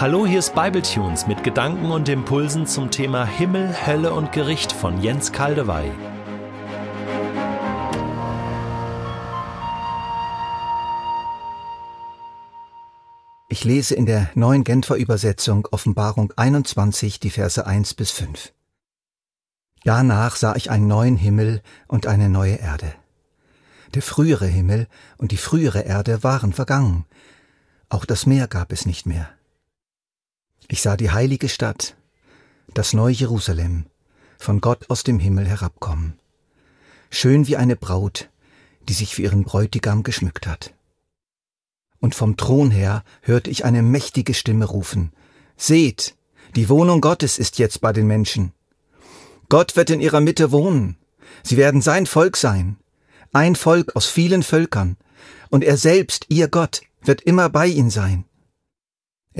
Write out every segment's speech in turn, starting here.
Hallo, hier ist Bibletunes mit Gedanken und Impulsen zum Thema Himmel, Hölle und Gericht von Jens Kaldewey. Ich lese in der neuen Genfer Übersetzung Offenbarung 21 die Verse 1 bis 5. Danach sah ich einen neuen Himmel und eine neue Erde. Der frühere Himmel und die frühere Erde waren vergangen. Auch das Meer gab es nicht mehr. Ich sah die heilige Stadt, das neue Jerusalem, von Gott aus dem Himmel herabkommen, schön wie eine Braut, die sich für ihren Bräutigam geschmückt hat. Und vom Thron her hörte ich eine mächtige Stimme rufen, Seht, die Wohnung Gottes ist jetzt bei den Menschen. Gott wird in ihrer Mitte wohnen, sie werden sein Volk sein, ein Volk aus vielen Völkern, und er selbst, ihr Gott, wird immer bei ihnen sein.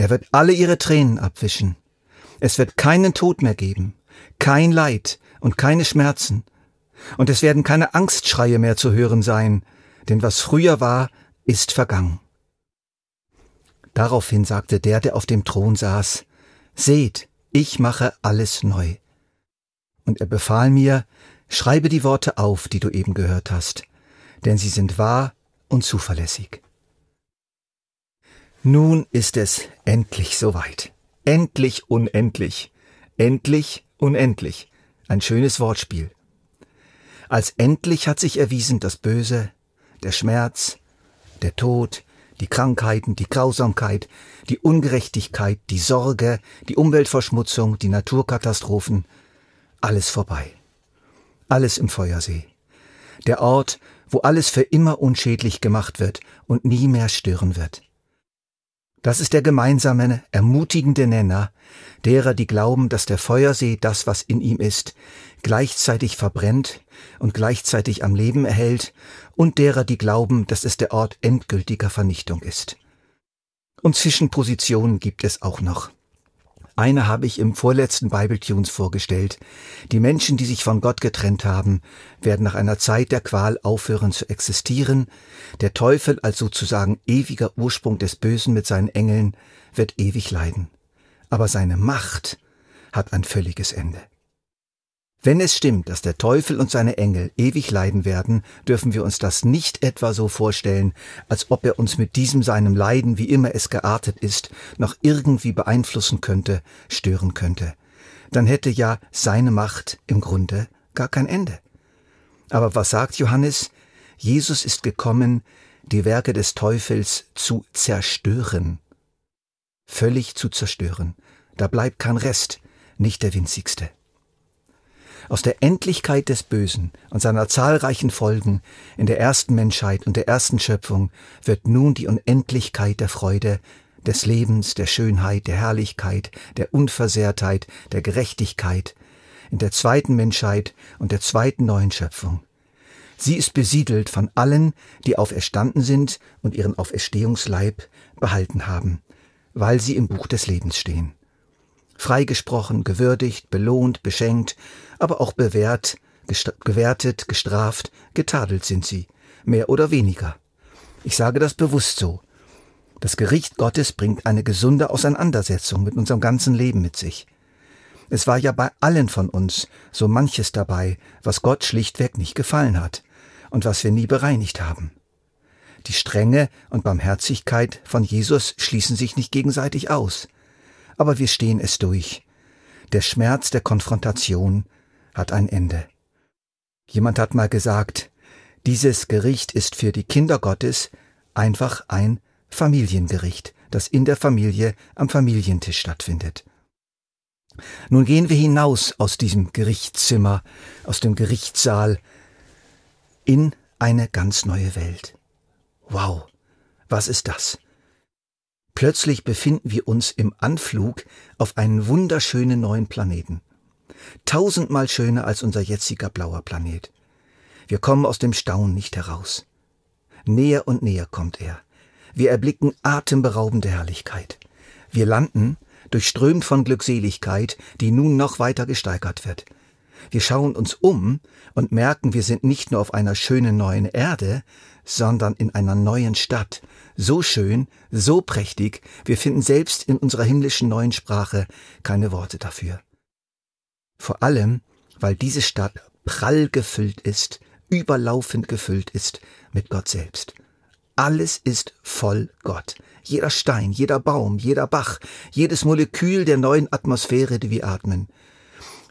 Er wird alle ihre Tränen abwischen. Es wird keinen Tod mehr geben, kein Leid und keine Schmerzen. Und es werden keine Angstschreie mehr zu hören sein, denn was früher war, ist vergangen. Daraufhin sagte der, der auf dem Thron saß, Seht, ich mache alles neu. Und er befahl mir, schreibe die Worte auf, die du eben gehört hast, denn sie sind wahr und zuverlässig. Nun ist es endlich soweit. Endlich unendlich. Endlich unendlich. Ein schönes Wortspiel. Als endlich hat sich erwiesen das Böse, der Schmerz, der Tod, die Krankheiten, die Grausamkeit, die Ungerechtigkeit, die Sorge, die Umweltverschmutzung, die Naturkatastrophen, alles vorbei. Alles im Feuersee. Der Ort, wo alles für immer unschädlich gemacht wird und nie mehr stören wird. Das ist der gemeinsame, ermutigende Nenner derer, die glauben, dass der Feuersee das, was in ihm ist, gleichzeitig verbrennt und gleichzeitig am Leben erhält, und derer, die glauben, dass es der Ort endgültiger Vernichtung ist. Und Zwischenpositionen gibt es auch noch. Eine habe ich im vorletzten Bible Tunes vorgestellt. Die Menschen, die sich von Gott getrennt haben, werden nach einer Zeit der Qual aufhören zu existieren. Der Teufel als sozusagen ewiger Ursprung des Bösen mit seinen Engeln wird ewig leiden. Aber seine Macht hat ein völliges Ende. Wenn es stimmt, dass der Teufel und seine Engel ewig leiden werden, dürfen wir uns das nicht etwa so vorstellen, als ob er uns mit diesem seinem Leiden, wie immer es geartet ist, noch irgendwie beeinflussen könnte, stören könnte. Dann hätte ja seine Macht im Grunde gar kein Ende. Aber was sagt Johannes? Jesus ist gekommen, die Werke des Teufels zu zerstören. Völlig zu zerstören. Da bleibt kein Rest, nicht der winzigste. Aus der Endlichkeit des Bösen und seiner zahlreichen Folgen in der ersten Menschheit und der ersten Schöpfung wird nun die Unendlichkeit der Freude, des Lebens, der Schönheit, der Herrlichkeit, der Unversehrtheit, der Gerechtigkeit in der zweiten Menschheit und der zweiten neuen Schöpfung. Sie ist besiedelt von allen, die auferstanden sind und ihren Auferstehungsleib behalten haben, weil sie im Buch des Lebens stehen freigesprochen, gewürdigt, belohnt, beschenkt, aber auch bewährt, gewertet, gestraft, getadelt sind sie, mehr oder weniger. Ich sage das bewusst so. Das Gericht Gottes bringt eine gesunde Auseinandersetzung mit unserem ganzen Leben mit sich. Es war ja bei allen von uns so manches dabei, was Gott schlichtweg nicht gefallen hat und was wir nie bereinigt haben. Die Strenge und Barmherzigkeit von Jesus schließen sich nicht gegenseitig aus aber wir stehen es durch. Der Schmerz der Konfrontation hat ein Ende. Jemand hat mal gesagt, dieses Gericht ist für die Kinder Gottes einfach ein Familiengericht, das in der Familie am Familientisch stattfindet. Nun gehen wir hinaus aus diesem Gerichtszimmer, aus dem Gerichtssaal, in eine ganz neue Welt. Wow, was ist das? Plötzlich befinden wir uns im Anflug auf einen wunderschönen neuen Planeten. Tausendmal schöner als unser jetziger blauer Planet. Wir kommen aus dem Staunen nicht heraus. Näher und näher kommt er. Wir erblicken atemberaubende Herrlichkeit. Wir landen, durchströmt von Glückseligkeit, die nun noch weiter gesteigert wird. Wir schauen uns um und merken, wir sind nicht nur auf einer schönen neuen Erde, sondern in einer neuen Stadt. So schön, so prächtig, wir finden selbst in unserer himmlischen neuen Sprache keine Worte dafür. Vor allem, weil diese Stadt prall gefüllt ist, überlaufend gefüllt ist mit Gott selbst. Alles ist voll Gott. Jeder Stein, jeder Baum, jeder Bach, jedes Molekül der neuen Atmosphäre, die wir atmen.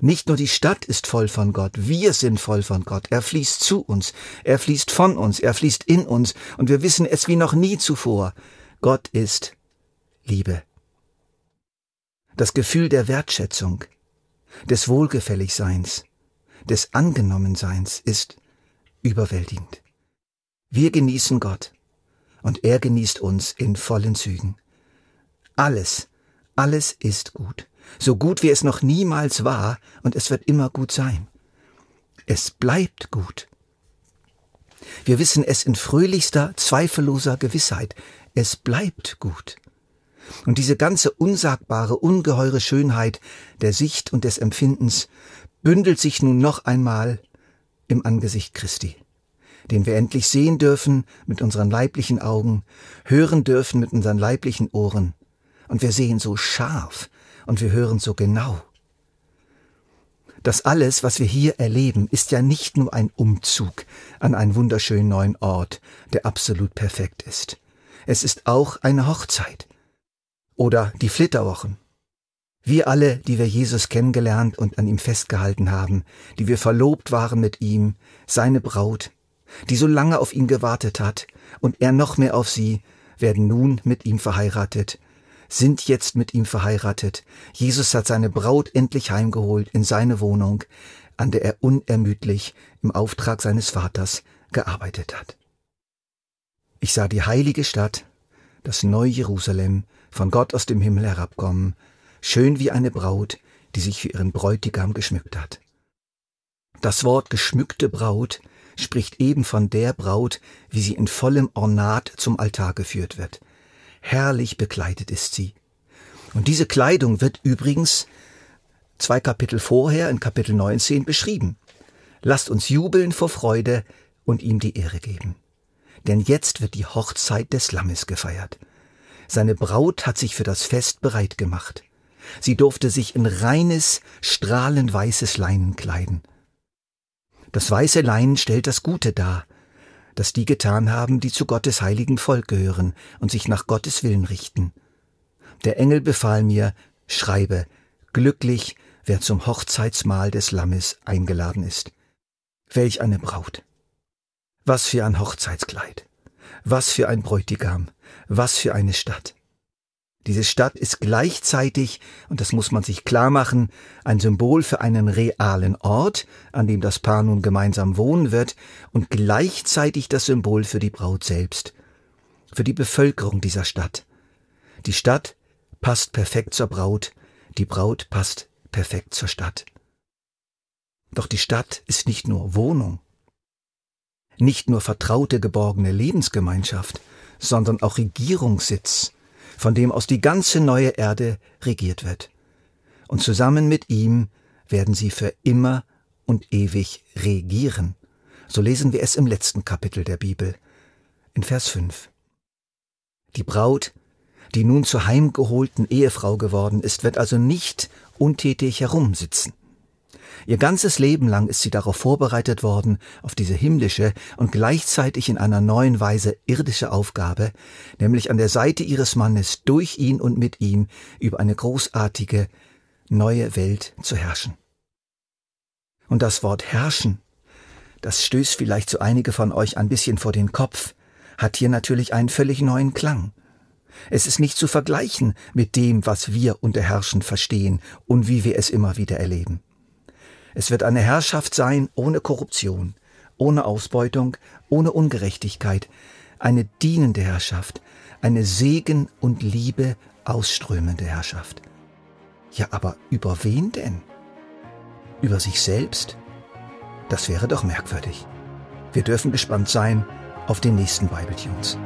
Nicht nur die Stadt ist voll von Gott, wir sind voll von Gott. Er fließt zu uns, er fließt von uns, er fließt in uns und wir wissen es wie noch nie zuvor. Gott ist Liebe. Das Gefühl der Wertschätzung, des Wohlgefälligseins, des Angenommenseins ist überwältigend. Wir genießen Gott und er genießt uns in vollen Zügen. Alles, alles ist gut so gut wie es noch niemals war, und es wird immer gut sein. Es bleibt gut. Wir wissen es in fröhlichster, zweifelloser Gewissheit. Es bleibt gut. Und diese ganze unsagbare, ungeheure Schönheit der Sicht und des Empfindens bündelt sich nun noch einmal im Angesicht Christi, den wir endlich sehen dürfen mit unseren leiblichen Augen, hören dürfen mit unseren leiblichen Ohren. Und wir sehen so scharf, und wir hören so genau. Das alles, was wir hier erleben, ist ja nicht nur ein Umzug an einen wunderschönen neuen Ort, der absolut perfekt ist. Es ist auch eine Hochzeit. Oder die Flitterwochen. Wir alle, die wir Jesus kennengelernt und an ihm festgehalten haben, die wir verlobt waren mit ihm, seine Braut, die so lange auf ihn gewartet hat und er noch mehr auf sie, werden nun mit ihm verheiratet sind jetzt mit ihm verheiratet. Jesus hat seine Braut endlich heimgeholt in seine Wohnung, an der er unermüdlich im Auftrag seines Vaters gearbeitet hat. Ich sah die heilige Stadt, das neue Jerusalem, von Gott aus dem Himmel herabkommen, schön wie eine Braut, die sich für ihren Bräutigam geschmückt hat. Das Wort geschmückte Braut spricht eben von der Braut, wie sie in vollem Ornat zum Altar geführt wird herrlich bekleidet ist sie. Und diese Kleidung wird übrigens zwei Kapitel vorher in Kapitel 19 beschrieben. Lasst uns jubeln vor Freude und ihm die Ehre geben. Denn jetzt wird die Hochzeit des Lammes gefeiert. Seine Braut hat sich für das Fest bereit gemacht. Sie durfte sich in reines, strahlend weißes Leinen kleiden. Das weiße Leinen stellt das Gute dar, das die getan haben, die zu Gottes heiligen Volk gehören und sich nach Gottes Willen richten. Der Engel befahl mir, schreibe, glücklich, wer zum Hochzeitsmahl des Lammes eingeladen ist. Welch eine Braut! Was für ein Hochzeitskleid! Was für ein Bräutigam! Was für eine Stadt! Diese Stadt ist gleichzeitig, und das muss man sich klar machen, ein Symbol für einen realen Ort, an dem das Paar nun gemeinsam wohnen wird, und gleichzeitig das Symbol für die Braut selbst, für die Bevölkerung dieser Stadt. Die Stadt passt perfekt zur Braut, die Braut passt perfekt zur Stadt. Doch die Stadt ist nicht nur Wohnung, nicht nur vertraute geborgene Lebensgemeinschaft, sondern auch Regierungssitz, von dem aus die ganze neue Erde regiert wird. Und zusammen mit ihm werden sie für immer und ewig regieren. So lesen wir es im letzten Kapitel der Bibel, in Vers 5. Die Braut, die nun zur heimgeholten Ehefrau geworden ist, wird also nicht untätig herumsitzen. Ihr ganzes Leben lang ist sie darauf vorbereitet worden, auf diese himmlische und gleichzeitig in einer neuen Weise irdische Aufgabe, nämlich an der Seite ihres Mannes durch ihn und mit ihm über eine großartige neue Welt zu herrschen. Und das Wort herrschen, das stößt vielleicht so einige von euch ein bisschen vor den Kopf, hat hier natürlich einen völlig neuen Klang. Es ist nicht zu vergleichen mit dem, was wir unter Herrschen verstehen und wie wir es immer wieder erleben. Es wird eine Herrschaft sein ohne Korruption, ohne Ausbeutung, ohne Ungerechtigkeit, eine dienende Herrschaft, eine Segen und Liebe ausströmende Herrschaft. Ja, aber über wen denn? Über sich selbst? Das wäre doch merkwürdig. Wir dürfen gespannt sein auf den nächsten Bible Tunes.